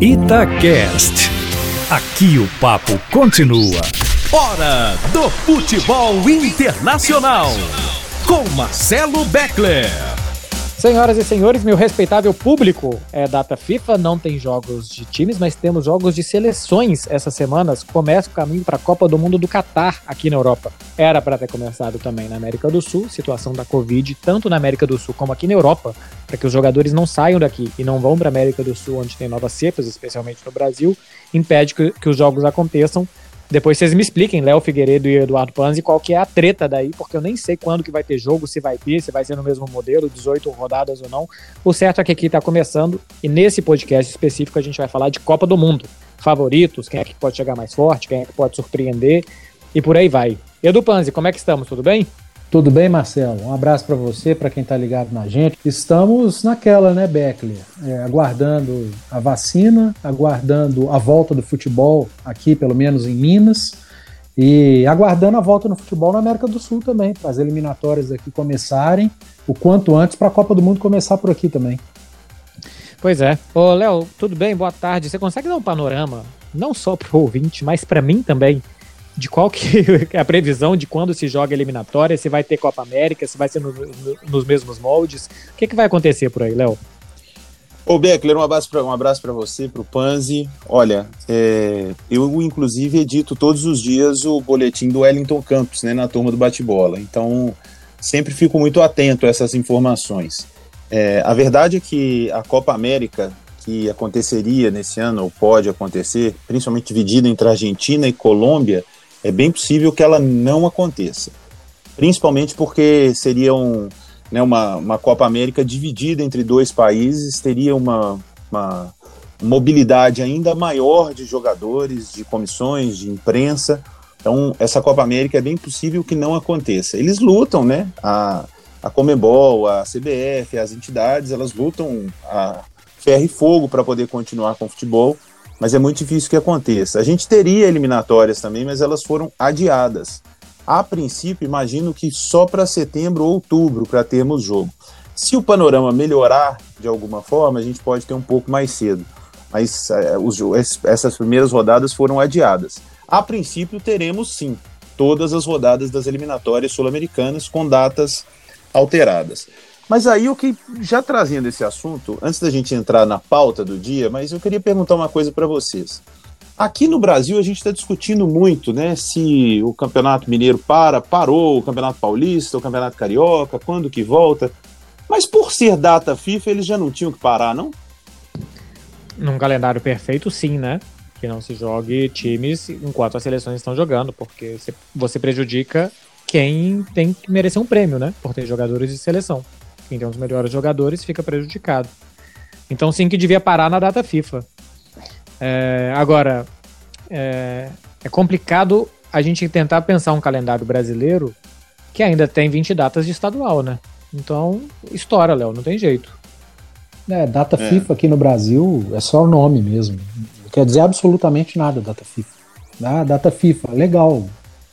Itacast. Aqui o papo continua. Hora do futebol internacional. Com Marcelo Beckler. Senhoras e senhores, meu respeitável público, é data FIFA, não tem jogos de times, mas temos jogos de seleções essas semanas. Começa o caminho para a Copa do Mundo do Catar aqui na Europa. Era para ter começado também na América do Sul, situação da Covid, tanto na América do Sul como aqui na Europa, para que os jogadores não saiam daqui e não vão para a América do Sul, onde tem novas cepas, especialmente no Brasil, impede que, que os jogos aconteçam depois vocês me expliquem, Léo Figueiredo e Eduardo Panzi, qual que é a treta daí, porque eu nem sei quando que vai ter jogo, se vai ter, se vai ser no mesmo modelo, 18 rodadas ou não. O certo é que aqui está começando, e nesse podcast específico a gente vai falar de Copa do Mundo. Favoritos, quem é que pode chegar mais forte, quem é que pode surpreender, e por aí vai. Edu Panzi, como é que estamos? Tudo bem? Tudo bem, Marcelo? Um abraço para você, para quem está ligado na gente. Estamos naquela, né, Beckler? É, aguardando a vacina, aguardando a volta do futebol aqui, pelo menos em Minas, e aguardando a volta no futebol na América do Sul também, para as eliminatórias aqui começarem o quanto antes para a Copa do Mundo começar por aqui também. Pois é. Ô, Léo, tudo bem? Boa tarde. Você consegue dar um panorama, não só para o ouvinte, mas para mim também, de qual que é a previsão de quando se joga eliminatória, se vai ter Copa América, se vai ser no, no, nos mesmos moldes. O que, que vai acontecer por aí, Léo? Ô Beckler, um abraço para um abraço para você, para o Panzi. Olha, é, eu inclusive edito todos os dias o boletim do Wellington Campos, né, na turma do bate-bola. Então sempre fico muito atento a essas informações. É, a verdade é que a Copa América que aconteceria nesse ano ou pode acontecer, principalmente dividida entre Argentina e Colômbia, é bem possível que ela não aconteça. Principalmente porque seria um, né, uma, uma Copa América dividida entre dois países, teria uma, uma mobilidade ainda maior de jogadores, de comissões, de imprensa. Então, essa Copa América é bem possível que não aconteça. Eles lutam, né? A, a Comebol, a CBF, as entidades, elas lutam a ferro e fogo para poder continuar com o futebol mas é muito difícil que aconteça. A gente teria eliminatórias também, mas elas foram adiadas. A princípio, imagino que só para setembro ou outubro para termos jogo. Se o panorama melhorar de alguma forma, a gente pode ter um pouco mais cedo. Mas é, os, essas primeiras rodadas foram adiadas. A princípio, teremos sim todas as rodadas das eliminatórias sul-americanas com datas alteradas. Mas aí o que já trazendo esse assunto, antes da gente entrar na pauta do dia, mas eu queria perguntar uma coisa para vocês. Aqui no Brasil a gente está discutindo muito, né, se o Campeonato Mineiro para, parou, o Campeonato Paulista, o Campeonato Carioca, quando que volta. Mas por ser data FIFA, eles já não tinham que parar, não? Num calendário perfeito, sim, né? Que não se jogue times enquanto as seleções estão jogando, porque você prejudica quem tem que merecer um prêmio, né? Por ter jogadores de seleção quem tem os melhores jogadores fica prejudicado. Então sim que devia parar na data FIFA. É, agora, é, é, complicado a gente tentar pensar um calendário brasileiro que ainda tem 20 datas de estadual, né? Então, estoura, Léo, não tem jeito. É, data é. FIFA aqui no Brasil é só o nome mesmo. Não quer dizer absolutamente nada data FIFA. Ah, data FIFA, legal.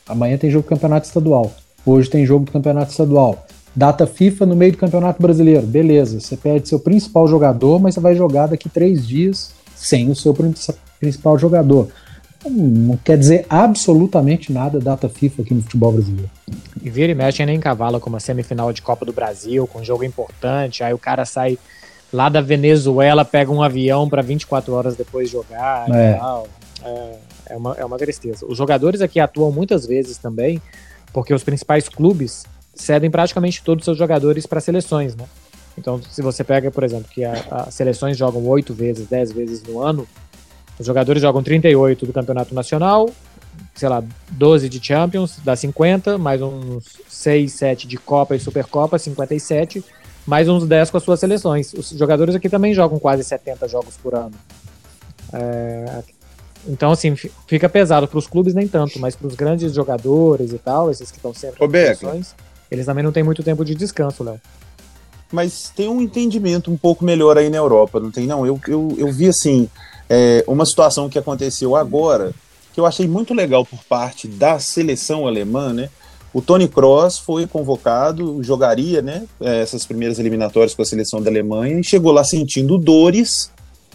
Amanhã tem jogo do campeonato estadual. Hoje tem jogo do campeonato estadual. Data FIFA no meio do Campeonato Brasileiro. Beleza, você perde seu principal jogador, mas você vai jogar daqui três dias sem o seu principal jogador. Não quer dizer absolutamente nada data FIFA aqui no futebol brasileiro. E vira e mexe nem cavalo com uma semifinal de Copa do Brasil, com um jogo importante, aí o cara sai lá da Venezuela, pega um avião para 24 horas depois jogar é. e tal. É, é, uma, é uma tristeza. Os jogadores aqui atuam muitas vezes também, porque os principais clubes cedem praticamente todos os seus jogadores para seleções, né? Então, se você pega, por exemplo, que as seleções jogam oito vezes, dez vezes no ano, os jogadores jogam 38 do Campeonato Nacional, sei lá, 12 de Champions, dá 50, mais uns 6, 7 de Copa e Supercopa, 57, mais uns 10 com as suas seleções. Os jogadores aqui também jogam quase 70 jogos por ano. É, então, assim, fica pesado para os clubes nem tanto, mas para os grandes jogadores e tal, esses que estão sempre em seleções, eles também não têm muito tempo de descanso, Léo. Mas tem um entendimento um pouco melhor aí na Europa, não tem? Não, eu, eu, eu vi assim, é, uma situação que aconteceu agora, que eu achei muito legal por parte da seleção alemã, né? O Tony Kroos foi convocado, jogaria né, é, essas primeiras eliminatórias com a seleção da Alemanha e chegou lá sentindo dores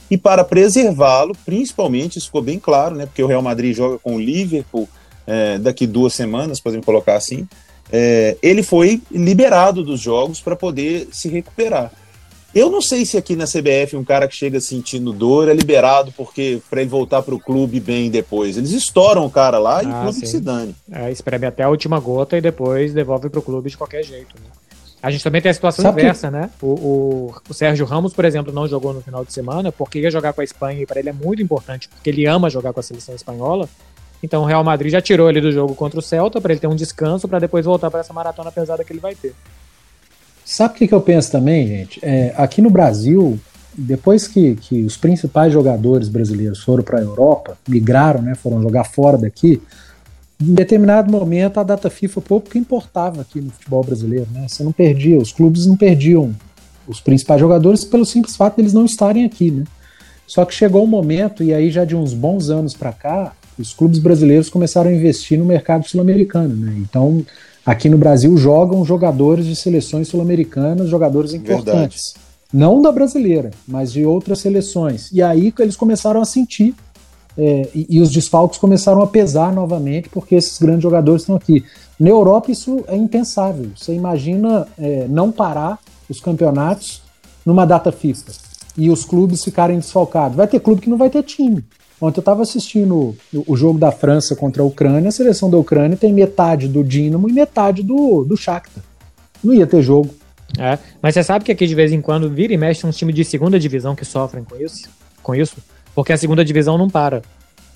e para preservá-lo, principalmente, isso ficou bem claro, né? Porque o Real Madrid joga com o Liverpool é, daqui duas semanas, podemos colocar assim. É, ele foi liberado dos jogos para poder se recuperar. Eu não sei se aqui na CBF um cara que chega sentindo dor é liberado porque para ele voltar para o clube bem depois. Eles estouram o cara lá ah, e o clube que se dane. É, espreme até a última gota e depois devolve para o clube de qualquer jeito. Né? A gente também tem a situação Sabe inversa, que... né? O, o, o, Sérgio Ramos, por exemplo, não jogou no final de semana porque ia jogar com a Espanha e para ele é muito importante porque ele ama jogar com a seleção espanhola. Então o Real Madrid já tirou ele do jogo contra o Celta para ele ter um descanso para depois voltar para essa maratona pesada que ele vai ter. Sabe o que, que eu penso também, gente? É, aqui no Brasil, depois que, que os principais jogadores brasileiros foram para a Europa, migraram, né, foram jogar fora daqui, em determinado momento a data FIFA pouco importava aqui no futebol brasileiro, né? Você não perdia, os clubes não perdiam os principais jogadores pelo simples fato de eles não estarem aqui, né? Só que chegou um momento, e aí já de uns bons anos para cá, os clubes brasileiros começaram a investir no mercado sul-americano, né? Então, aqui no Brasil jogam jogadores de seleções sul-americanas, jogadores importantes. Verdade. Não da brasileira, mas de outras seleções. E aí eles começaram a sentir, é, e, e, os desfalques começaram a pesar novamente, porque esses grandes jogadores estão aqui. Na Europa isso é impensável. Você imagina é, não parar os campeonatos numa data FIFA e os clubes ficarem desfalcados. Vai ter clube que não vai ter time. Ontem eu estava assistindo o jogo da França contra a Ucrânia, a seleção da Ucrânia tem metade do Dinamo e metade do, do Shakhtar. Não ia ter jogo. É, mas você sabe que aqui de vez em quando vira e mexe uns times de segunda divisão que sofrem com isso? Com isso? Porque a segunda divisão não para.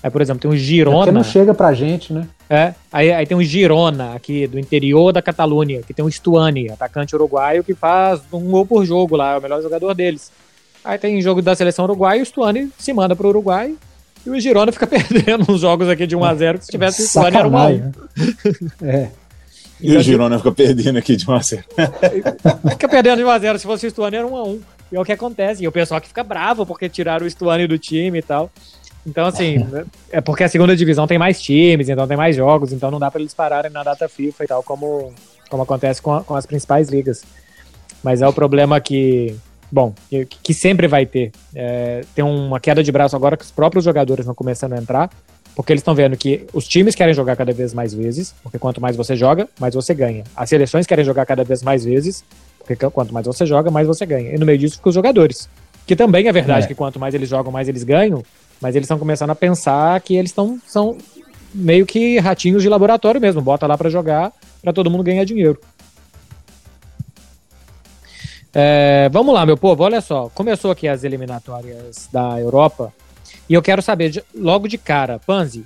Aí, por exemplo, tem um Girona. É porque não chega pra gente, né? É, aí, aí tem um Girona aqui do interior da Catalunha, que tem um Stuani, atacante uruguaio, que faz um gol por jogo lá, é o melhor jogador deles. Aí tem jogo da seleção uruguaia, o Stuani se manda pro Uruguai, e o Girona fica perdendo uns jogos aqui de 1x0, que se tivesse o Stuani era 1x1. É. E, e o Girona fica perdendo aqui de 1x0. fica perdendo de 1x0, se fosse o Stuani era 1x1. E é o que acontece. E o pessoal que fica bravo porque tiraram o Stuani do time e tal. Então, assim, é porque a segunda divisão tem mais times, então tem mais jogos, então não dá para eles pararem na data FIFA e tal, como, como acontece com, a, com as principais ligas. Mas é o problema que bom, que sempre vai ter. É, tem uma queda de braço agora que os próprios jogadores estão começando a entrar, porque eles estão vendo que os times querem jogar cada vez mais vezes, porque quanto mais você joga, mais você ganha. As seleções querem jogar cada vez mais vezes, porque quanto mais você joga, mais você ganha. E no meio disso ficam os jogadores. Que também é verdade é. que quanto mais eles jogam, mais eles ganham, mas eles estão começando a pensar que eles estão são meio que ratinhos de laboratório mesmo, bota lá para jogar, para todo mundo ganhar dinheiro. É, vamos lá, meu povo, olha só. Começou aqui as eliminatórias da Europa. E eu quero saber, logo de cara, Panzi,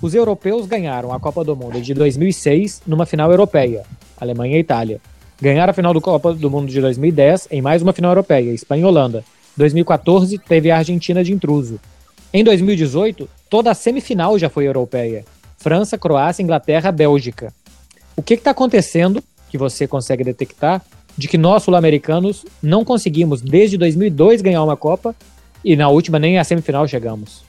os europeus ganharam a Copa do Mundo de 2006 numa final europeia, Alemanha e Itália. Ganharam a final do Copa do Mundo de 2010 em mais uma final europeia, Espanha e Holanda. 2014 teve a Argentina de intruso. Em 2018, toda a semifinal já foi europeia. França, Croácia, Inglaterra, Bélgica. O que está acontecendo que você consegue detectar de que nós, sul-americanos, não conseguimos, desde 2002, ganhar uma Copa e na última nem a semifinal chegamos.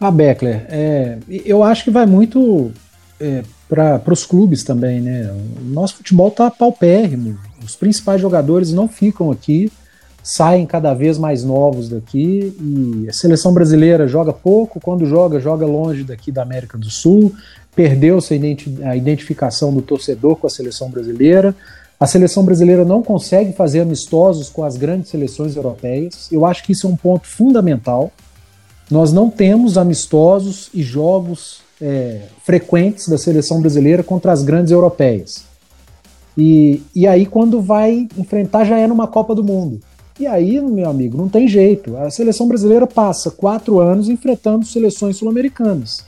Ah, Beckler, é, eu acho que vai muito é, para os clubes também, né? O nosso futebol está paupérrimo. Os principais jogadores não ficam aqui, saem cada vez mais novos daqui e a seleção brasileira joga pouco, quando joga, joga longe daqui da América do Sul, perdeu-se a identificação do torcedor com a seleção brasileira. A seleção brasileira não consegue fazer amistosos com as grandes seleções europeias. Eu acho que isso é um ponto fundamental. Nós não temos amistosos e jogos é, frequentes da seleção brasileira contra as grandes europeias. E, e aí, quando vai enfrentar, já é numa Copa do Mundo. E aí, meu amigo, não tem jeito. A seleção brasileira passa quatro anos enfrentando seleções sul-americanas.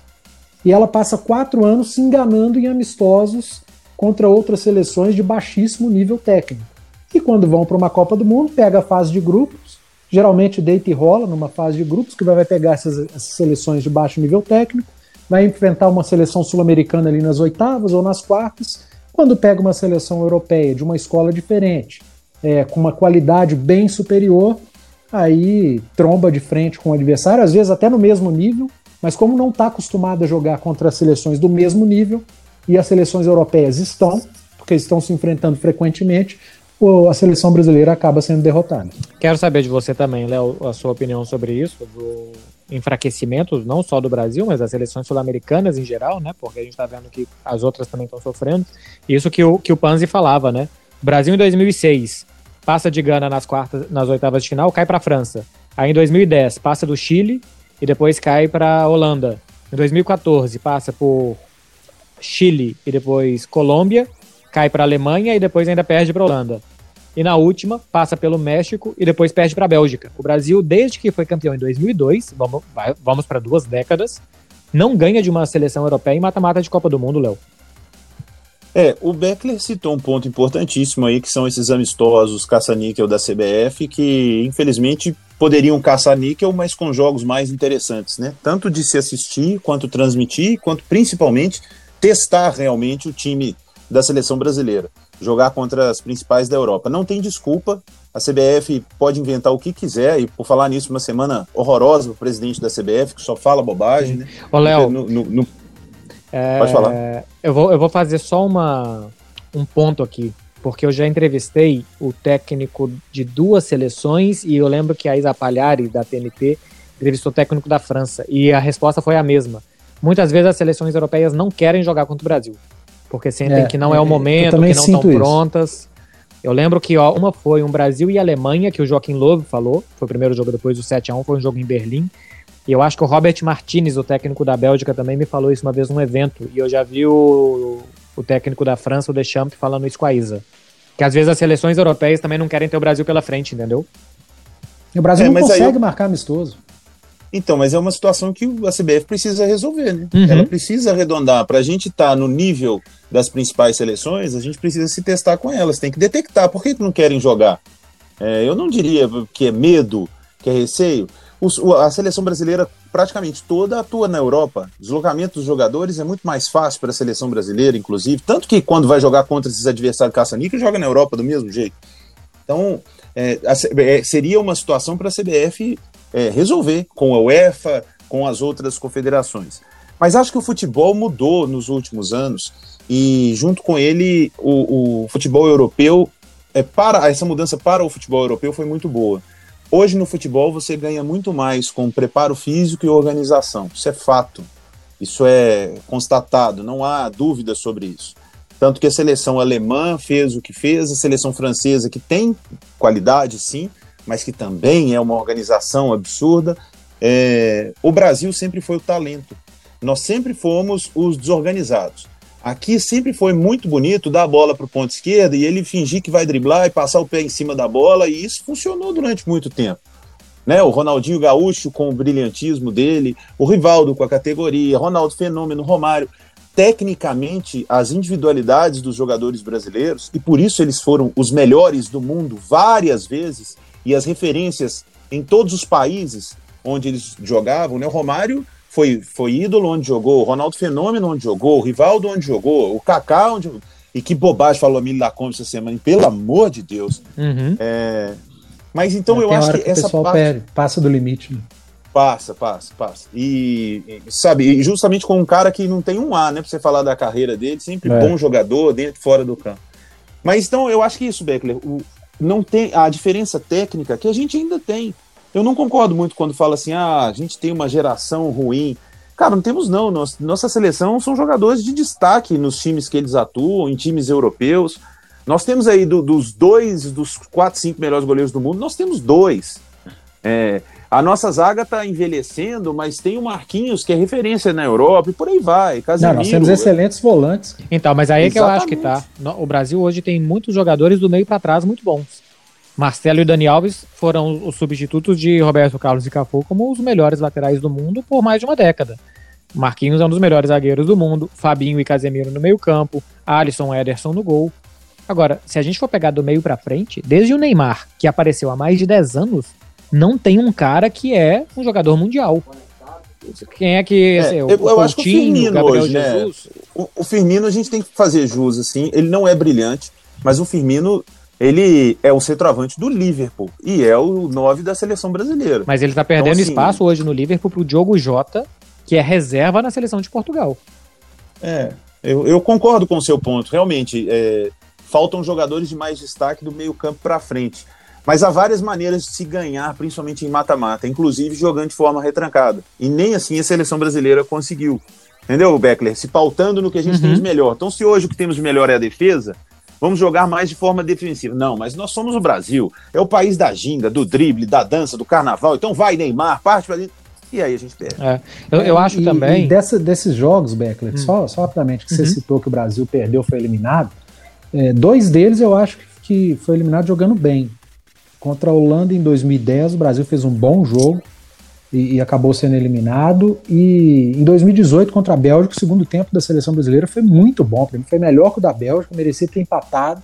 E ela passa quatro anos se enganando em amistosos contra outras seleções de baixíssimo nível técnico. E quando vão para uma Copa do Mundo, pega a fase de grupos, geralmente deita e rola numa fase de grupos, que vai pegar essas, essas seleções de baixo nível técnico, vai enfrentar uma seleção sul-americana ali nas oitavas ou nas quartas. Quando pega uma seleção europeia de uma escola diferente, é, com uma qualidade bem superior, aí tromba de frente com o adversário, às vezes até no mesmo nível, mas como não está acostumado a jogar contra seleções do mesmo nível, e as seleções europeias estão, porque estão se enfrentando frequentemente, a seleção brasileira acaba sendo derrotada. Quero saber de você também, Léo, a sua opinião sobre isso, do enfraquecimento não só do Brasil, mas das seleções sul-americanas em geral, né? Porque a gente está vendo que as outras também estão sofrendo. Isso que o, que o Panzi falava, né? Brasil em 2006 passa de Gana nas quartas, nas oitavas de final, cai para a França. Aí em 2010 passa do Chile e depois cai para a Holanda. Em 2014 passa por Chile e depois Colômbia cai para a Alemanha e depois ainda perde para a Holanda. E na última, passa pelo México e depois perde para a Bélgica. O Brasil, desde que foi campeão em 2002, vamos, vamos para duas décadas, não ganha de uma seleção europeia em mata-mata de Copa do Mundo, Léo. É, o Beckler citou um ponto importantíssimo aí, que são esses amistosos caça-níquel da CBF, que infelizmente poderiam caçar níquel, mas com jogos mais interessantes, né? Tanto de se assistir, quanto transmitir, quanto principalmente testar realmente o time da seleção brasileira, jogar contra as principais da Europa. Não tem desculpa, a CBF pode inventar o que quiser, e por falar nisso, uma semana horrorosa para o presidente da CBF, que só fala bobagem, né? Ô, Léo, no, no, no... É, pode falar. Eu vou, eu vou fazer só uma, um ponto aqui, porque eu já entrevistei o técnico de duas seleções, e eu lembro que a Isa Palhari, da TNT, entrevistou o técnico da França, e a resposta foi a mesma. Muitas vezes as seleções europeias não querem jogar contra o Brasil porque sentem é, que não é o momento, que não estão prontas. Eu lembro que ó, uma foi um Brasil e Alemanha, que o Joaquim Lowe falou, foi o primeiro jogo depois do 7 a 1 foi um jogo em Berlim. E eu acho que o Robert Martinez, o técnico da Bélgica, também me falou isso uma vez num evento. E eu já vi o, o técnico da França, o Deschamps, falando isso com a Isa. Que às vezes as seleções europeias também não querem ter o Brasil pela frente, entendeu? E o Brasil é, não consegue eu... marcar amistoso. Então, mas é uma situação que a CBF precisa resolver, né? Uhum. Ela precisa arredondar. Para a gente estar tá no nível das principais seleções, a gente precisa se testar com elas. Tem que detectar. Por que, não querem jogar? É, eu não diria que é medo, que é receio. Os, a seleção brasileira praticamente toda atua na Europa. O deslocamento dos jogadores é muito mais fácil para a seleção brasileira, inclusive. Tanto que quando vai jogar contra esses adversários caça-níquel, joga na Europa do mesmo jeito. Então, é, a, é, seria uma situação para a CBF é, resolver com a UEFA, com as outras confederações. Mas acho que o futebol mudou nos últimos anos e, junto com ele, o, o futebol europeu, é, para essa mudança para o futebol europeu foi muito boa. Hoje no futebol você ganha muito mais com preparo físico e organização. Isso é fato. Isso é constatado, não há dúvida sobre isso. Tanto que a seleção alemã fez o que fez, a seleção francesa, que tem qualidade, sim, mas que também é uma organização absurda. É, o Brasil sempre foi o talento. Nós sempre fomos os desorganizados. Aqui sempre foi muito bonito dar a bola para o ponto esquerdo e ele fingir que vai driblar e passar o pé em cima da bola, e isso funcionou durante muito tempo. Né? O Ronaldinho Gaúcho com o brilhantismo dele, o Rivaldo com a categoria, Ronaldo Fenômeno, Romário. Tecnicamente, as individualidades dos jogadores brasileiros, e por isso eles foram os melhores do mundo várias vezes, e as referências em todos os países onde eles jogavam, né? O Romário foi, foi ídolo onde jogou, o Ronaldo Fenômeno onde jogou, o Rivaldo onde jogou, o Kaká onde e que bobagem falou a Mili Lacombe essa semana, pelo amor de Deus. Uhum. É, mas então eu acho que, que essa parte perde, passa do limite. Né? Passa, passa, passa. E, e, sabe, e justamente com um cara que não tem um A, né, pra você falar da carreira dele, sempre é. bom jogador, dentro e fora do campo. Mas então eu acho que isso, Beckler, o, não tem a diferença técnica que a gente ainda tem. Eu não concordo muito quando fala assim, ah, a gente tem uma geração ruim. Cara, não temos não. nossa seleção são jogadores de destaque nos times que eles atuam, em times europeus. Nós temos aí do, dos dois, dos quatro, cinco melhores goleiros do mundo, nós temos dois. É, a nossa zaga está envelhecendo, mas tem o Marquinhos, que é referência na Europa, e por aí vai. Casemiro, Não, nós temos excelentes volantes. Então, mas aí é que eu acho que tá. O Brasil hoje tem muitos jogadores do meio para trás muito bons. Marcelo e Dani Alves foram os substitutos de Roberto Carlos e Cafu como os melhores laterais do mundo por mais de uma década. Marquinhos é um dos melhores zagueiros do mundo, Fabinho e Casemiro no meio-campo, Alisson e Ederson no gol. Agora, se a gente for pegar do meio para frente, desde o Neymar, que apareceu há mais de 10 anos, não tem um cara que é um jogador mundial. Quem é que. É, assim, eu, eu acho que o Firmino hoje, né? O, o, Firmino a gente tem que fazer jus, assim. Ele não é brilhante, mas o Firmino. Ele é o centroavante do Liverpool e é o 9 da seleção brasileira. Mas ele tá perdendo então, assim, espaço hoje no Liverpool pro Diogo Jota, que é reserva na seleção de Portugal. É, eu, eu concordo com o seu ponto. Realmente, é, faltam jogadores de mais destaque do meio campo para frente. Mas há várias maneiras de se ganhar, principalmente em mata-mata, inclusive jogando de forma retrancada. E nem assim a seleção brasileira conseguiu. Entendeu, Beckler? Se pautando no que a gente uhum. tem de melhor. Então, se hoje o que temos de melhor é a defesa, vamos jogar mais de forma defensiva. Não, mas nós somos o Brasil. É o país da ginga, do drible, da dança, do carnaval. Então vai, Neymar, parte pra dentro. E aí a gente perde. É. Eu, eu, acho e, também. E dessa, desses jogos, Beckler, hum. só, só rapidamente, que uhum. você citou que o Brasil perdeu, foi eliminado. É, dois deles eu acho que foi eliminado jogando bem. Contra a Holanda em 2010, o Brasil fez um bom jogo e, e, acabou sendo eliminado. E em 2018, contra a Bélgica, o segundo tempo da seleção brasileira foi muito bom. Foi melhor que o da Bélgica, merecia ter empatado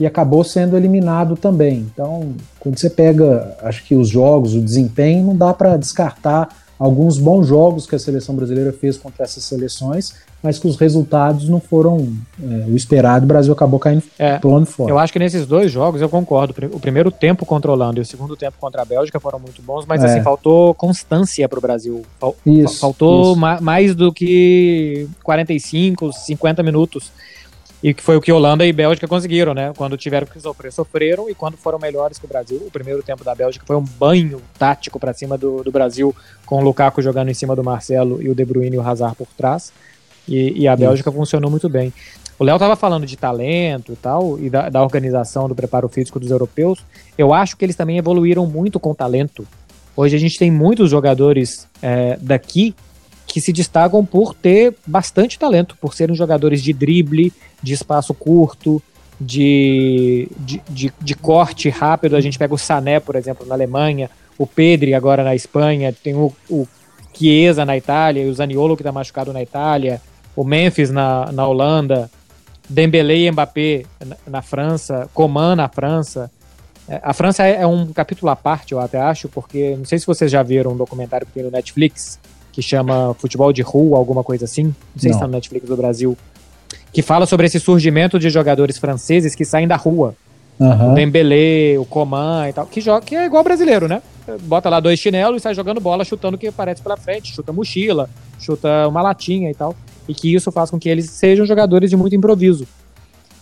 e acabou sendo eliminado também. Então, quando você pega, acho que os jogos, o desempenho, não dá para descartar alguns bons jogos que a seleção brasileira fez contra essas seleções, mas que os resultados não foram é, o esperado. O Brasil acabou caindo é, pulando fora. Eu acho que nesses dois jogos eu concordo. O primeiro tempo controlando e o segundo tempo contra a Bélgica foram muito bons, mas é. assim faltou constância para o Brasil. Fal isso, faltou isso. Ma mais do que 45, 50 minutos. E que foi o que Holanda e Bélgica conseguiram, né? Quando tiveram que sofrer, sofreram e quando foram melhores que o Brasil. O primeiro tempo da Bélgica foi um banho tático para cima do, do Brasil, com o Lukaku jogando em cima do Marcelo e o De Bruyne e o Hazard por trás. E, e a Bélgica Isso. funcionou muito bem. O Léo estava falando de talento e tal, e da, da, organização do preparo físico dos europeus. Eu acho que eles também evoluíram muito com talento. Hoje a gente tem muitos jogadores é, daqui que se destacam por ter bastante talento, por serem jogadores de drible, de espaço curto, de, de, de, de, corte rápido. A gente pega o Sané, por exemplo, na Alemanha, o Pedri agora na Espanha, tem o, o Chiesa na Itália, e o Zaniolo que está machucado na Itália, o Memphis na, na Holanda, Dembélé e Mbappé na, na França, Coman na França. É, a França é, é um capítulo à parte, eu até acho, porque não sei se vocês já viram um documentário que tem no Netflix, que chama Futebol de Rua, alguma coisa assim. Não sei não. se está no Netflix do Brasil que fala sobre esse surgimento de jogadores franceses que saem da rua. Uhum. O Dembélé, o Coman e tal, que, joga, que é igual brasileiro, né? Bota lá dois chinelos e sai jogando bola, chutando o que aparece pela frente, chuta mochila, chuta uma latinha e tal. E que isso faz com que eles sejam jogadores de muito improviso.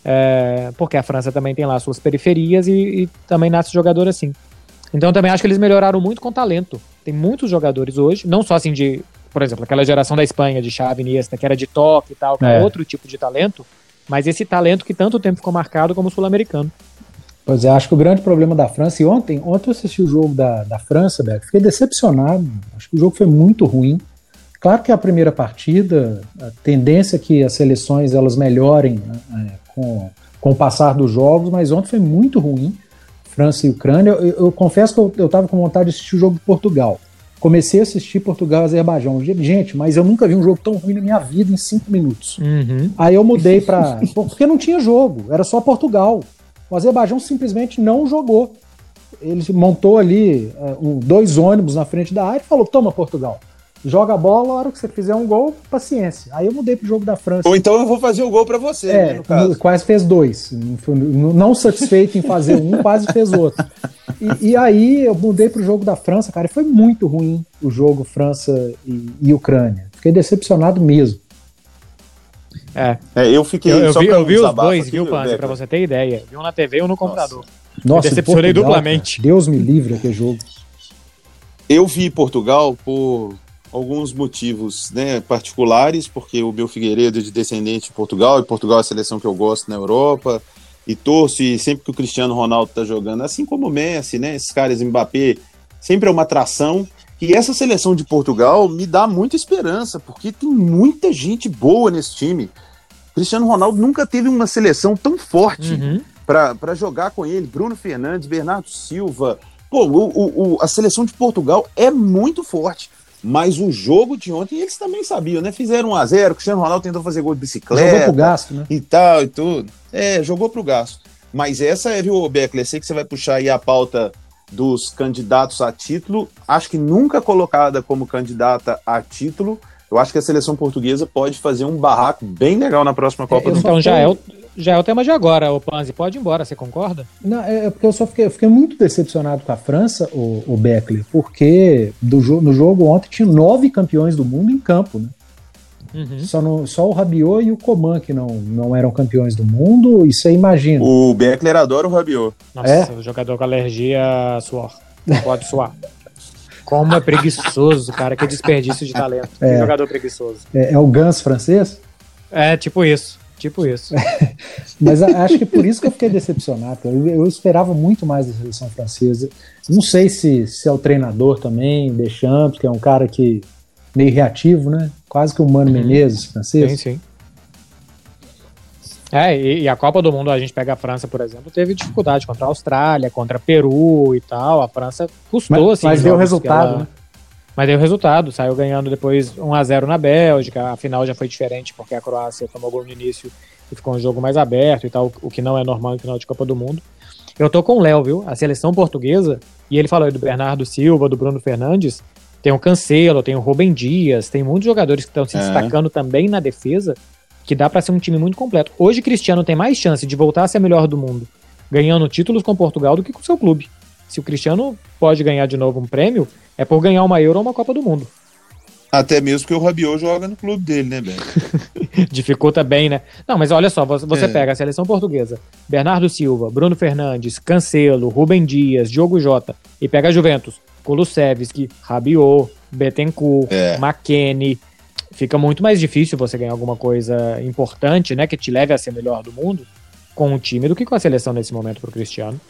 É, porque a França também tem lá suas periferias e, e também nasce jogador assim. Então também acho que eles melhoraram muito com talento. Tem muitos jogadores hoje, não só assim de por exemplo, aquela geração da Espanha de Xavi Iniesta, que era de toque e tal, que é. outro tipo de talento, mas esse talento que tanto tempo ficou marcado como sul-americano. Pois é, acho que o grande problema da França, e ontem, ontem eu assisti o jogo da, da França, Beto, fiquei decepcionado, acho que o jogo foi muito ruim. Claro que a primeira partida, a tendência é que as seleções elas melhorem né, com, com o passar dos jogos, mas ontem foi muito ruim, França e Ucrânia. Eu, eu confesso que eu estava com vontade de assistir o jogo de Portugal. Comecei a assistir Portugal e Azerbaijão. Gente, mas eu nunca vi um jogo tão ruim na minha vida em cinco minutos. Uhum. Aí eu mudei para. Porque não tinha jogo, era só Portugal. O Azerbaijão simplesmente não jogou. Ele montou ali uh, um, dois ônibus na frente da área e falou: toma, Portugal. Joga a bola, a hora que você fizer um gol, paciência. Aí eu mudei pro jogo da França. Ou então eu vou fazer o gol para você, é, né, Quase fez dois. Não satisfeito em fazer um, quase fez outro. E, e, aí eu mudei pro jogo da França, cara, e foi muito ruim o jogo França e, e Ucrânia. Fiquei decepcionado mesmo. É. é eu fiquei. Eu, eu vi, eu vi os dois, aqui, viu, Panzi, pra você ter ideia. Vi um na TV e um no computador. Nossa, me decepcionei Portugal, duplamente. Cara, Deus me livre aquele jogo. Eu vi Portugal por alguns motivos né, particulares, porque o meu Figueiredo é de descendente de Portugal, e Portugal é a seleção que eu gosto na Europa, e torço, e sempre que o Cristiano Ronaldo tá jogando, assim como o Messi, né, esses caras, Mbappé, sempre é uma atração, e essa seleção de Portugal me dá muita esperança, porque tem muita gente boa nesse time. Cristiano Ronaldo nunca teve uma seleção tão forte uhum. para jogar com ele. Bruno Fernandes, Bernardo Silva. Pô, o, o, a seleção de Portugal é muito forte. Mas o jogo de ontem eles também sabiam, né? Fizeram 1 a 0 o Cristiano Ronaldo tentou fazer gol de bicicleta. Jogou pro gasto, né? E tal, e tudo. É, jogou pro gasto. Mas essa é, viu, Beckler? Sei que você vai puxar aí a pauta dos candidatos a título. Acho que nunca colocada como candidata a título. Eu acho que a seleção portuguesa pode fazer um barraco bem legal na próxima Copa é, do Mundo. Então já é o, já é o tema de agora, o Panzi. Pode ir embora, você concorda? Não, é, é porque eu só fiquei, eu fiquei muito decepcionado com a França, o, o Beckler, porque do, no jogo ontem tinha nove campeões do mundo em campo, né? Uhum. Só, no, só o Rabiot e o Coman que não, não eram campeões do mundo, isso aí imagina. O Beckler adora o Rabiot. Nossa, é? o jogador com alergia a suor. Pode suar. Como é preguiçoso, cara, que desperdício de talento. É. Que jogador preguiçoso. É, é o Gans francês? É, tipo isso. Tipo isso. Mas acho que por isso que eu fiquei decepcionado. Eu, eu, esperava muito mais da seleção francesa. Não sei se, se é o treinador também, Deschamps, que é um cara que meio reativo, né? Quase que o Mano uhum. Menezes francês. Sim, sim. É, e, e, a Copa do Mundo, a gente pega a França, por exemplo, teve dificuldade contra a Austrália, contra Peru e tal. A França custou, mas, assim. Mas deu resultado, ela... né? Mas deu resultado, saiu ganhando depois 1 a 0 na Bélgica. A final já foi diferente porque a Croácia tomou gol no início e ficou um jogo mais aberto e tal, o que não é normal em final de Copa do Mundo. Eu tô com o Léo, viu? A seleção portuguesa, e ele falou aí do Bernardo Silva, do Bruno Fernandes, tem o Cancelo, tem o Rubem Dias, tem muitos jogadores que estão se é. destacando também na defesa, que dá para ser um time muito completo. Hoje Cristiano tem mais chance de voltar a ser melhor do mundo, ganhando títulos com Portugal do que com o seu clube. Se o Cristiano pode ganhar de novo um prêmio, é por ganhar uma Euro ou uma Copa do Mundo. Até mesmo que o Rabiot joga no clube dele, né, Ben? Dificulta bem, né? Não, mas olha só, você é. pega a seleção portuguesa, Bernardo Silva, Bruno Fernandes, Cancelo, Rubem Dias, Diogo Jota, e pega a Juventus, Kulusevski, Rabiot, Betancourt, é. McKennie. Fica muito mais difícil você ganhar alguma coisa importante, né, que te leve a ser melhor do mundo com o time do que com a seleção nesse momento para o Cristiano.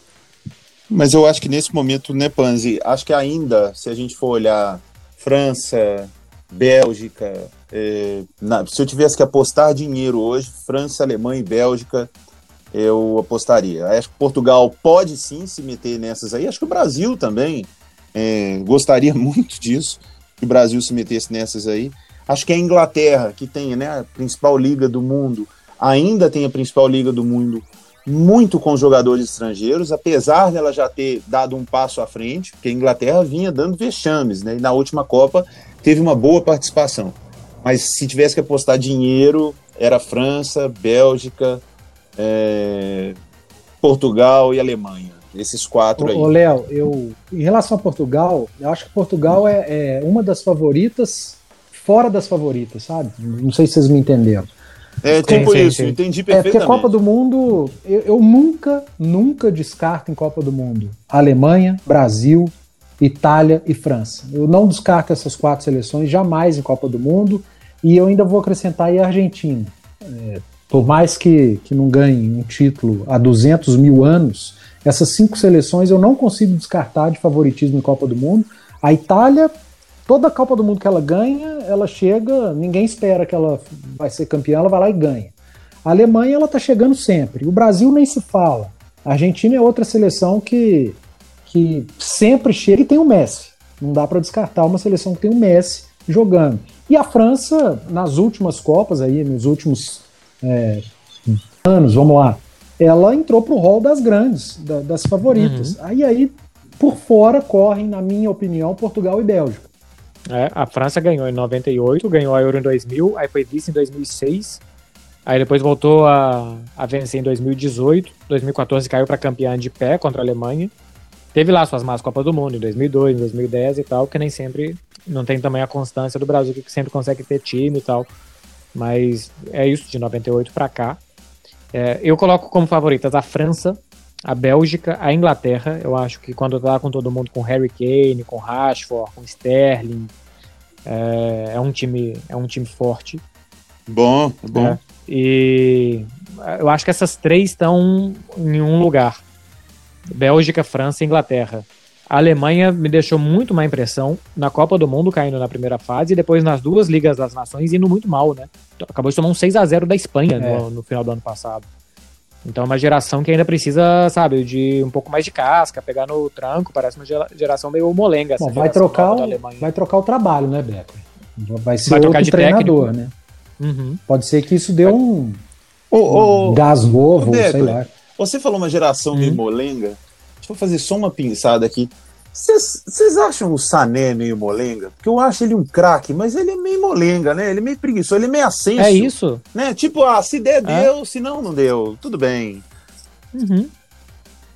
Mas eu acho que nesse momento, né, Panzi, acho que ainda, se a gente for olhar França, Bélgica, é, na, se eu tivesse que apostar dinheiro hoje, França, Alemanha e Bélgica, eu apostaria. Acho que Portugal pode sim se meter nessas aí. Acho que o Brasil também é, gostaria muito disso, que o Brasil se metesse nessas aí. Acho que a Inglaterra, que tem né, a principal liga do mundo, ainda tem a principal liga do mundo muito com jogadores estrangeiros, apesar dela já ter dado um passo à frente, porque a Inglaterra vinha dando vexames, né? E na última Copa teve uma boa participação. Mas se tivesse que apostar dinheiro, era França, Bélgica, é, Portugal e Alemanha. Esses quatro ô, aí. Ô, Léo, eu, em relação a Portugal, eu acho que Portugal é, é uma das favoritas, fora das favoritas, sabe? Não sei se vocês me entenderam. É tipo sim, isso, sim. entendi perfeitamente. É porque Copa do Mundo, eu, eu, nunca, nunca descarto em Copa do Mundo Alemanha, Brasil, Itália e França. Eu não descarto essas quatro seleções jamais em Copa do Mundo e eu ainda vou acrescentar aí a Argentina. É, por mais que, que não ganhe um título há 200 mil anos, essas cinco seleções eu não consigo descartar de favoritismo em Copa do Mundo. A Itália toda a Copa do Mundo que ela ganha, ela chega, ninguém espera que ela vai ser campeã, ela vai lá e ganha. A Alemanha, ela tá chegando sempre. O Brasil nem se fala. A Argentina é outra seleção que, que sempre chega e tem o Messi. Não dá para descartar uma seleção que tem o Messi jogando. E a França, nas últimas Copas, aí, nos últimos é, anos, vamos lá, ela entrou pro rol das grandes, da, das favoritas. Uhum. Aí, aí, por fora, correm, na minha opinião, Portugal e Bélgica. É, a França ganhou em 98, ganhou a Euro em 2000, aí foi vice em 2006, aí depois voltou a, a vencer em 2018, 2014 caiu para campeã de pé contra a Alemanha. Teve lá suas más Copas do Mundo em 2002, em 2010 e tal, que nem sempre não tem também a constância do Brasil que sempre consegue ter time e tal. Mas é isso de 98 para cá. É, eu coloco como favoritas a França, a Bélgica, a Inglaterra, eu acho que quando tá com todo mundo, com Harry Kane, com Rashford, com Sterling, é, é um time é um time forte. Bom, bom. É, e eu acho que essas três estão em um lugar: Bélgica, França e Inglaterra. A Alemanha me deixou muito má impressão na Copa do Mundo, caindo na primeira fase, e depois nas duas Ligas das Nações, indo muito mal, né? Acabou de tomar um 6 a 0 da Espanha é. no, no final do ano passado. Então é uma geração que ainda precisa, sabe, de um pouco mais de casca, pegar no tranco, parece uma geração meio molenga. Bom, vai, trocar o, vai trocar o trabalho, né, Beto? Vai ser vai outro treinador, técnico. né? Uhum. Pode ser que isso deu um, um gás novo, sei lá. Você falou uma geração uhum. meio molenga. Deixa eu fazer só uma pinçada aqui. Vocês acham o Sané meio molenga? Porque eu acho ele um craque, mas ele é meio molenga, né? Ele é meio preguiçoso, ele é meio ascenso. É isso? Né? Tipo, ah, se der, é. deu, se não, não deu. Tudo bem. Uhum.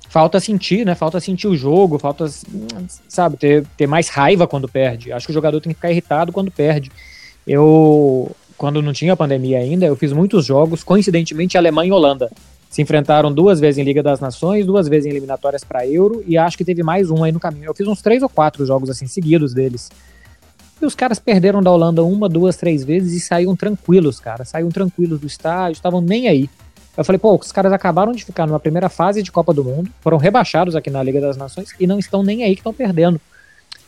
Falta sentir, né? Falta sentir o jogo, falta, sabe, ter, ter mais raiva quando perde. Acho que o jogador tem que ficar irritado quando perde. Eu, quando não tinha pandemia ainda, eu fiz muitos jogos, coincidentemente Alemanha e Holanda. Se enfrentaram duas vezes em Liga das Nações, duas vezes em eliminatórias para Euro e acho que teve mais um aí no caminho. Eu fiz uns três ou quatro jogos assim seguidos deles. E os caras perderam da Holanda uma, duas, três vezes e saíram tranquilos, cara. Saíram tranquilos do estádio, estavam nem aí. Eu falei, pô, os caras acabaram de ficar numa primeira fase de Copa do Mundo, foram rebaixados aqui na Liga das Nações e não estão nem aí que estão perdendo.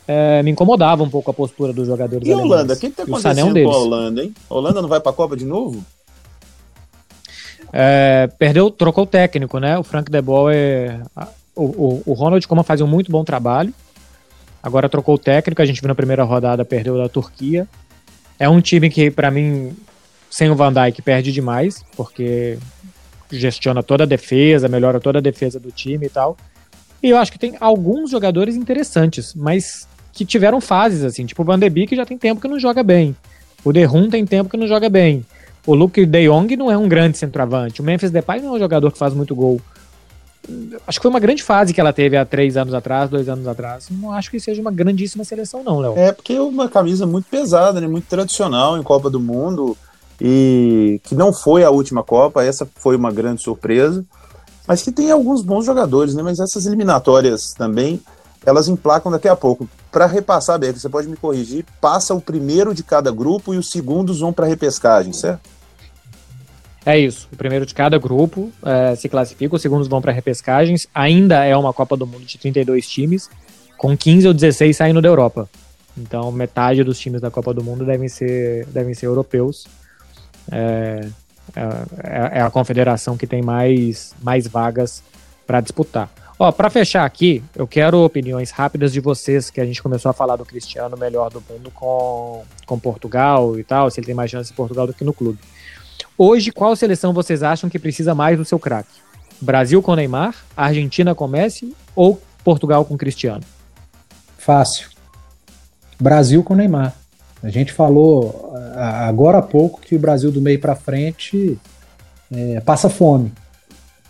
É, me incomodava um pouco a postura dos jogadores. E a Holanda? O que está acontecendo com a Holanda, hein? A Holanda não vai para a Copa de novo? É, perdeu, trocou o técnico, né? O Frank De Boer, o, o, o Ronald Koeman faz um muito bom trabalho. Agora trocou o técnico, a gente viu na primeira rodada, perdeu da Turquia. É um time que, para mim, sem o Van Dijk, perde demais, porque gestiona toda a defesa, melhora toda a defesa do time e tal. E eu acho que tem alguns jogadores interessantes, mas que tiveram fases, assim, tipo o Van de Beek já tem tempo que não joga bem. O Derrum tem tempo que não joga bem. O Luke De Jong não é um grande centroavante. O Memphis Depay não é um jogador que faz muito gol. Acho que foi uma grande fase que ela teve há três anos atrás, dois anos atrás. Não acho que seja uma grandíssima seleção, não, Léo. É, porque é uma camisa muito pesada, né? Muito tradicional em Copa do Mundo. E que não foi a última Copa, essa foi uma grande surpresa. Mas que tem alguns bons jogadores, né? Mas essas eliminatórias também, elas emplacam daqui a pouco. Para repassar, Beto, você pode me corrigir, passa o primeiro de cada grupo e os segundos vão para repescagem, certo? É isso. O primeiro de cada grupo é, se classifica, os segundos vão para repescagens. Ainda é uma Copa do Mundo de 32 times, com 15 ou 16 saindo da Europa. Então, metade dos times da Copa do Mundo devem ser, devem ser europeus. É, é, é a confederação que tem mais, mais vagas para disputar. Ó, para fechar aqui, eu quero opiniões rápidas de vocês, que a gente começou a falar do Cristiano melhor do mundo com, com Portugal e tal, se ele tem mais chance em Portugal do que no clube. Hoje, qual seleção vocês acham que precisa mais do seu craque? Brasil com Neymar, Argentina com Messi ou Portugal com Cristiano? Fácil. Brasil com Neymar. A gente falou agora há pouco que o Brasil do meio para frente é, passa fome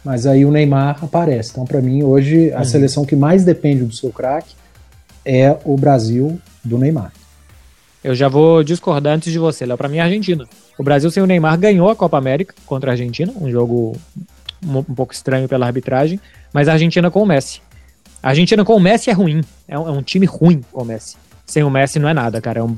mas aí o Neymar aparece. Então, para mim, hoje, a uhum. seleção que mais depende do seu craque é o Brasil do Neymar. Eu já vou discordar antes de você, Léo. Para mim, é Argentina. O Brasil sem o Neymar ganhou a Copa América contra a Argentina, um jogo um, um pouco estranho pela arbitragem, mas a Argentina com o Messi. A Argentina com o Messi é ruim, é um, é um time ruim com o Messi. Sem o Messi não é nada, cara. É um,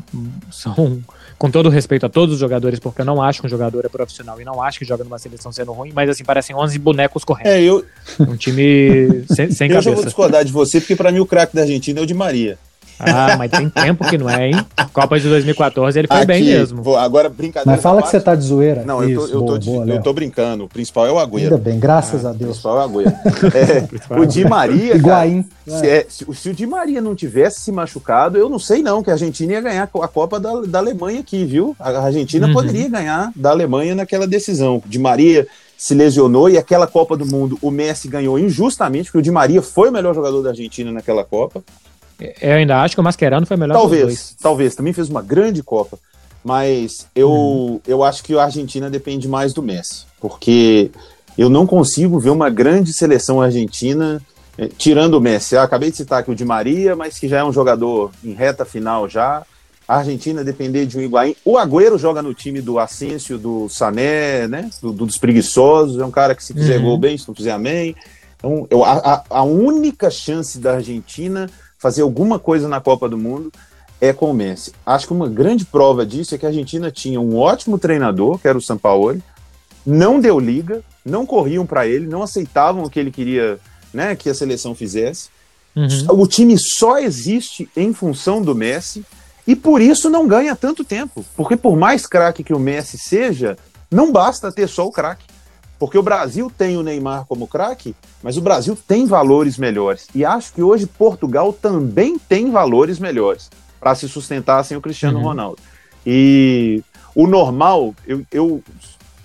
são com todo respeito a todos os jogadores, porque eu não acho que um jogador é profissional e não acho que joga numa seleção sendo ruim, mas assim, parecem 11 bonecos correndo. É, eu. Um time sem, sem eu cabeça. Eu já vou discordar de você, porque para mim o craque da Argentina é o de Maria. Ah, mas tem tempo que não é, hein? Copa de 2014 ele foi Aqui, bem mesmo. Vou, agora, brincadeira. Mas fala que você tá de zoeira. Não, Isso, eu, tô, eu, boa, tô de, boa, eu tô brincando. O principal é o Agüero. Ainda bem, graças ah, a Deus. O principal é o Agüero. É, o Di Maria. Higuaín. Se, é, se, se, o Di Maria não tivesse se machucado, eu não sei não, que a Argentina ia ganhar a Copa da, da Alemanha aqui, viu? A Argentina uhum. poderia ganhar da Alemanha naquela decisão. Di Maria se lesionou e aquela Copa do Mundo o Messi ganhou injustamente, porque o Di Maria foi o melhor jogador da Argentina naquela Copa. Eu ainda acho que o Mascherano foi melhor Talvez, talvez. Também fez uma grande Copa. Mas eu, hum. eu acho que a Argentina depende mais do Messi. Porque eu não consigo ver uma grande seleção argentina eh, tirando o Messi. Eu acabei de citar aqui o Di Maria, mas que já é um jogador em reta final já. A Argentina depender de um Higuaín. O Agüero joga no time do Asensio, do Sané, né? Do, dos preguiçosos. É um cara que se fizer uhum. gol bem, se não fizer amém. Então, eu, a, a única chance da Argentina fazer alguma coisa na Copa do Mundo é com o Messi. Acho que uma grande prova disso é que a Argentina tinha um ótimo treinador, que era o Sampaoli, não deu liga, não corriam para ele, não aceitavam o que ele queria né, que a seleção fizesse. Uhum. O time só existe em função do Messi e por isso não ganha tanto tempo. Porque por mais craque que o Messi seja, não basta ter só o craque. Porque o Brasil tem o Neymar como craque, mas o Brasil tem valores melhores. E acho que hoje Portugal também tem valores melhores para se sustentar sem o Cristiano uhum. Ronaldo. E o normal, eu, eu,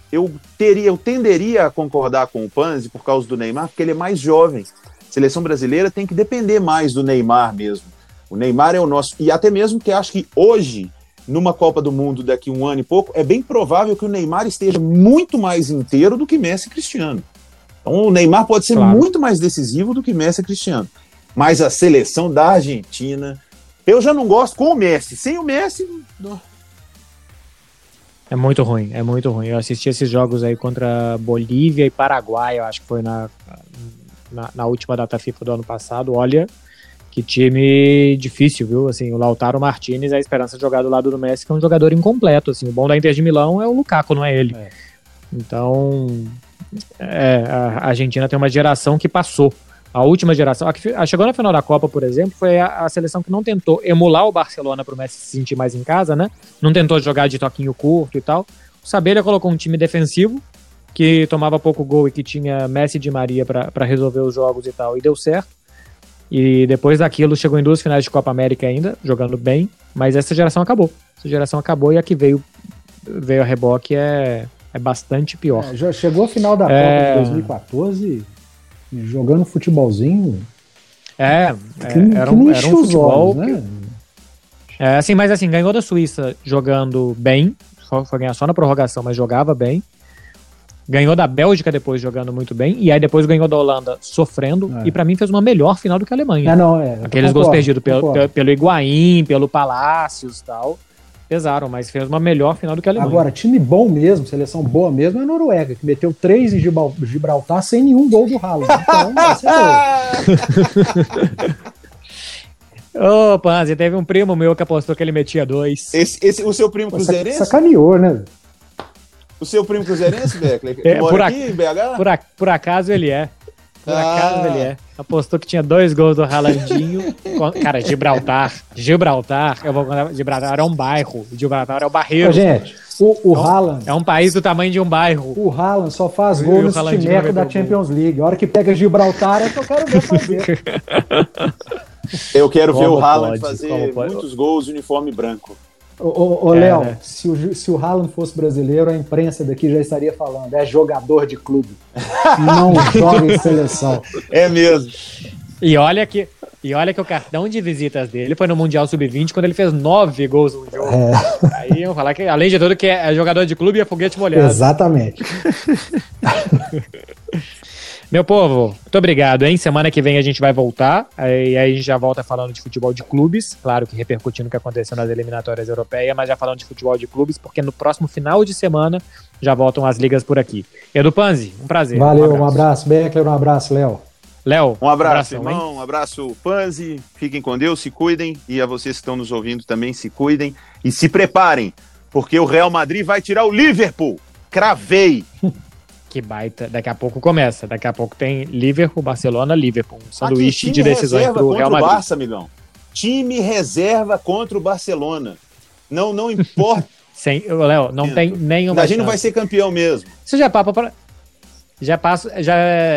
eu, teria, eu tenderia a concordar com o Panzi por causa do Neymar, porque ele é mais jovem. A seleção brasileira tem que depender mais do Neymar mesmo. O Neymar é o nosso. E até mesmo que acho que hoje numa Copa do Mundo daqui um ano e pouco, é bem provável que o Neymar esteja muito mais inteiro do que Messi e Cristiano. Então o Neymar pode ser claro. muito mais decisivo do que Messi e Cristiano. Mas a seleção da Argentina, eu já não gosto com o Messi. Sem o Messi. É muito ruim, é muito ruim. Eu assisti esses jogos aí contra Bolívia e Paraguai, eu acho que foi na, na, na última data FIFA do ano passado. Olha, que time difícil, viu? Assim, o Lautaro Martinez a esperança de jogar do lado do Messi, que é um jogador incompleto. Assim, o bom da Inter de Milão é o Lukaku, não é ele. É. Então, é, a Argentina tem uma geração que passou. A última geração, a que chegou na final da Copa, por exemplo, foi a, a seleção que não tentou emular o Barcelona para o Messi se sentir mais em casa, né? Não tentou jogar de toquinho curto e tal. O Sabelha colocou um time defensivo, que tomava pouco gol e que tinha Messi de Maria para resolver os jogos e tal, e deu certo. E depois daquilo chegou em duas finais de Copa América ainda, jogando bem, mas essa geração acabou. Essa geração acabou e a que veio, veio a reboque é, é bastante pior. É, já chegou a final da é... Copa de 2014 jogando futebolzinho. É, é que, era, um, era um futebol. Olhos, né? É, assim, mas assim, ganhou da Suíça jogando bem. Foi ganhar só na prorrogação, mas jogava bem. Ganhou da Bélgica depois jogando muito bem. E aí depois ganhou da Holanda sofrendo. É. E para mim fez uma melhor final do que a Alemanha. É, não, é, Aqueles concordo, gols perdidos pelo, pelo, pelo Higuaín, pelo Palácios e tal pesaram, mas fez uma melhor final do que a Alemanha. Agora, time bom mesmo, seleção boa mesmo, é a Noruega, que meteu três em Gibraltar sem nenhum gol do Haaland. Então, vai ser Ô, Panzi, teve um primo meu que apostou que ele metia dois. Esse, esse, o seu primo cruzeirense? Sacaneou, né? O seu primo cruzeirense, Beckler? Que é, mora por aqui em BH? Por, a, por acaso ele é. Por ah. acaso ele é. Apostou que tinha dois gols do Ralandinho. Cara, Gibraltar. Gibraltar, eu vou contar. Gibraltar era um bairro. Gibraltar é o barreiro. Ô, gente, o, o então, Haaland. É um país do tamanho de um bairro. O Haaland só faz gol no timeco da Champions League. A hora que pega Gibraltar é que eu quero ver fazer. Eu quero como ver o Haaland pode, fazer muitos gols de uniforme branco. Ô, ô, é, Léo, né? se, o, se o Haaland fosse brasileiro, a imprensa daqui já estaria falando. É jogador de clube. Não joga em seleção. É mesmo. E olha que. E olha que o cartão de visitas dele foi no Mundial Sub-20 quando ele fez nove gols no jogo. É. Aí eu falar que, além de tudo, que é jogador de clube e é foguete molhado. Exatamente. Meu povo, muito obrigado, hein? Semana que vem a gente vai voltar. E aí a gente já volta falando de futebol de clubes. Claro que repercutindo o que aconteceu nas eliminatórias europeias, mas já falando de futebol de clubes, porque no próximo final de semana já voltam as ligas por aqui. Edu Panzi, um prazer. Valeu, um abraço, um Beckler, um abraço, Léo. Léo, um abraço, um irmão, hein? um abraço, Panzi. Fiquem com Deus, se cuidem. E a vocês que estão nos ouvindo também, se cuidem e se preparem, porque o Real Madrid vai tirar o Liverpool. Cravei! Que baita. Daqui a pouco começa. Daqui a pouco tem Liverpool, Barcelona, Liverpool. Um sanduíche de decisões pro Real Madrid. O Barça, amigão. Time reserva contra o Barcelona. Não, não importa. Sem, Léo, não tem nenhuma. A gente não vai ser campeão mesmo. Isso já é papo para já passo, já,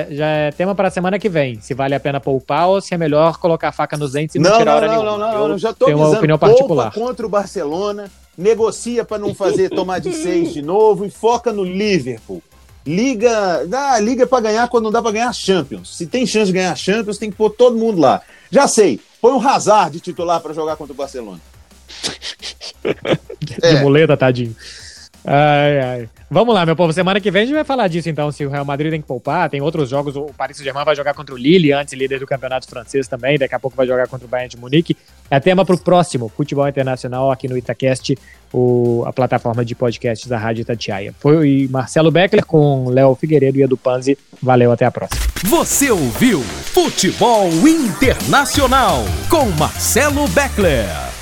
já é tema para a semana que vem. Se vale a pena poupar ou se é melhor colocar a faca nos dentes e não, não tirar não, hora não, nenhuma. Não, não, não, já tô Tenho uma opinião particular. contra o Barcelona, negocia para não fazer tomar de seis de novo e foca no Liverpool. Liga, dá, liga para ganhar quando não dá para ganhar Champions. Se tem chance de ganhar Champions, tem que pôr todo mundo lá. Já sei, põe um Hazard de titular para jogar contra o Barcelona. de é. muleta, tadinho. Ai, ai. Vamos lá, meu povo. Semana que vem a gente vai falar disso, então. Se o Real Madrid tem que poupar, tem outros jogos. O Paris Saint-Germain vai jogar contra o Lille, antes líder do campeonato francês também. Daqui a pouco vai jogar contra o Bayern de Munique. É tema para o próximo Futebol Internacional aqui no Itacast, o, a plataforma de podcasts da Rádio Itatiaia. Foi Marcelo Beckler com Léo Figueiredo e Edu Panzi. Valeu, até a próxima. Você ouviu Futebol Internacional com Marcelo Beckler.